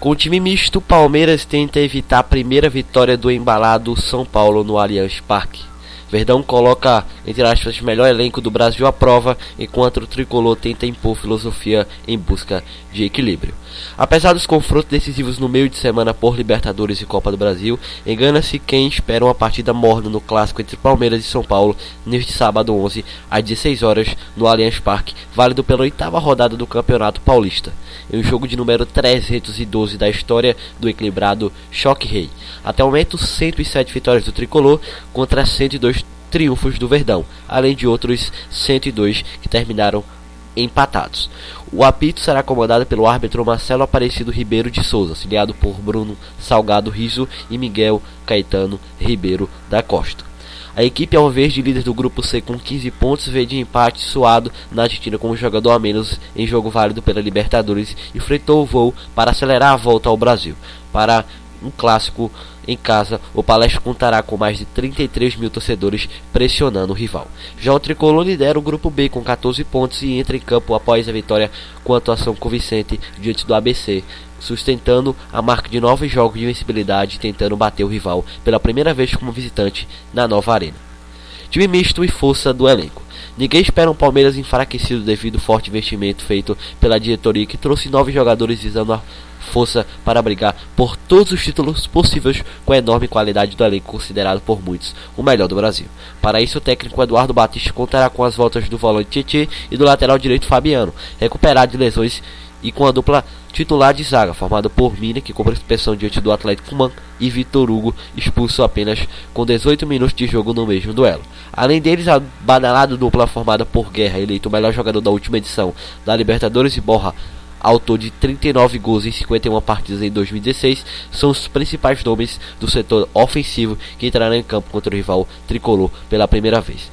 Com o time misto, Palmeiras tenta evitar a primeira vitória do embalado São Paulo no Allianz Parque. Verdão coloca, entre aspas, melhor elenco do Brasil à prova, enquanto o tricolor tenta impor filosofia em busca de equilíbrio. Apesar dos confrontos decisivos no meio de semana por Libertadores e Copa do Brasil, engana-se quem espera uma partida morna no clássico entre Palmeiras e São Paulo neste sábado 11 às 16 horas no Allianz Parque, válido pela oitava rodada do Campeonato Paulista. Em um jogo de número 312 da história do equilibrado Choque Rei. Até o momento, 107 vitórias do tricolor contra 102 triunfos do Verdão, além de outros 102 que terminaram empatados. O apito será comandado pelo árbitro Marcelo Aparecido Ribeiro de Souza, auxiliado por Bruno Salgado Riso e Miguel Caetano Ribeiro da Costa. A equipe alverde, líder do grupo C com 15 pontos, veio de empate suado na Argentina com um jogador a menos em jogo válido pela Libertadores e enfrentou o voo para acelerar a volta ao Brasil. Para um clássico em casa, o Palestra contará com mais de 33 mil torcedores pressionando o rival. Já o Tricolor lidera o grupo B com 14 pontos e entra em campo após a vitória com a atuação convincente diante do ABC, sustentando a marca de nove jogos de invencibilidade e tentando bater o rival pela primeira vez como visitante na nova arena. Time misto e força do elenco. Ninguém espera um Palmeiras enfraquecido devido ao forte investimento feito pela diretoria que trouxe nove jogadores visando a força para brigar por todos os títulos possíveis com a enorme qualidade do elenco considerado por muitos o melhor do Brasil. Para isso, o técnico Eduardo Batista contará com as voltas do volante Tietê e do lateral direito Fabiano, recuperado de lesões e com a dupla titular de zaga, formada por Mina, que cobra suspensão diante do Atlético Man, e Vitor Hugo, expulso apenas com 18 minutos de jogo no mesmo duelo. Além deles, a badalada dupla formada por Guerra, eleito o melhor jogador da última edição da Libertadores e Borra, autor de 39 gols em 51 partidas em 2016, são os principais nomes do setor ofensivo que entrarão em campo contra o rival tricolor pela primeira vez.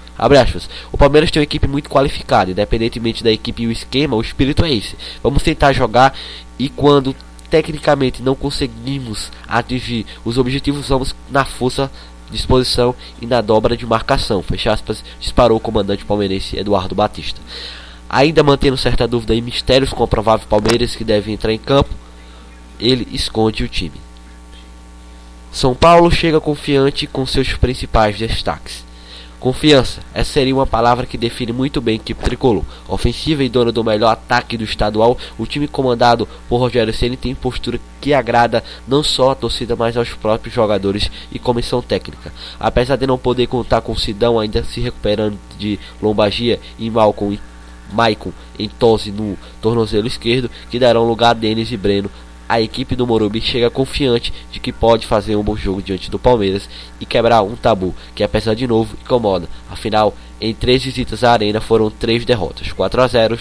O Palmeiras tem uma equipe muito qualificada, independentemente da equipe e o esquema, o espírito é esse. Vamos tentar jogar e quando tecnicamente não conseguimos atingir os objetivos, vamos na força disposição e na dobra de marcação. Fecha aspas, disparou o comandante palmeirense Eduardo Batista. Ainda mantendo certa dúvida e mistérios com o provável Palmeiras que deve entrar em campo, ele esconde o time. São Paulo chega confiante com seus principais destaques. Confiança, essa seria uma palavra que define muito bem a equipe tricolor. Ofensiva e dona do melhor ataque do estadual, o time comandado por Rogério Ceni tem postura que agrada não só a torcida, mas aos próprios jogadores e comissão técnica. Apesar de não poder contar com Sidão ainda se recuperando de lombagia e Malcolm Maicon em tosse no tornozelo esquerdo, que darão lugar a Denis e Breno. A equipe do Morumbi chega confiante de que pode fazer um bom jogo diante do Palmeiras e quebrar um tabu que, apesar de novo, incomoda. Afinal, em três visitas à arena foram três derrotas: 4 a 0,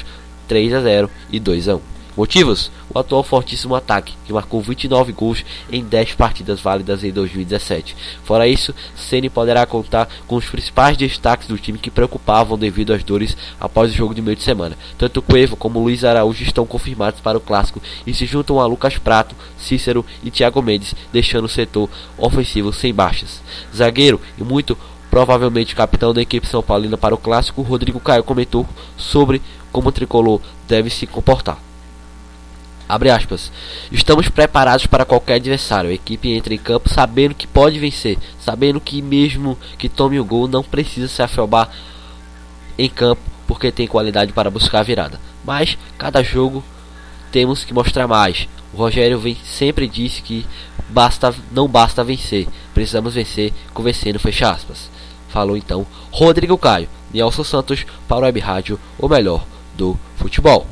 3 a 0 e 2 a 1. Motivos? O atual fortíssimo ataque, que marcou 29 gols em 10 partidas válidas em 2017. Fora isso, Ceni poderá contar com os principais destaques do time que preocupavam devido às dores após o jogo de meio de semana. Tanto Cuevo como Luiz Araújo estão confirmados para o clássico e se juntam a Lucas Prato, Cícero e Thiago Mendes, deixando o setor ofensivo sem baixas. Zagueiro e muito provavelmente capitão da equipe São Paulina para o clássico, Rodrigo Caio comentou sobre como o tricolor deve se comportar. Abre aspas. Estamos preparados para qualquer adversário. A equipe entra em campo sabendo que pode vencer, sabendo que mesmo que tome o gol não precisa se afobar em campo porque tem qualidade para buscar a virada. Mas cada jogo temos que mostrar mais. O Rogério vem, sempre disse que basta, não basta vencer, precisamos vencer convencendo, fecha aspas. Falou então Rodrigo Caio, Nelson Santos para o Web Rádio, o melhor do futebol.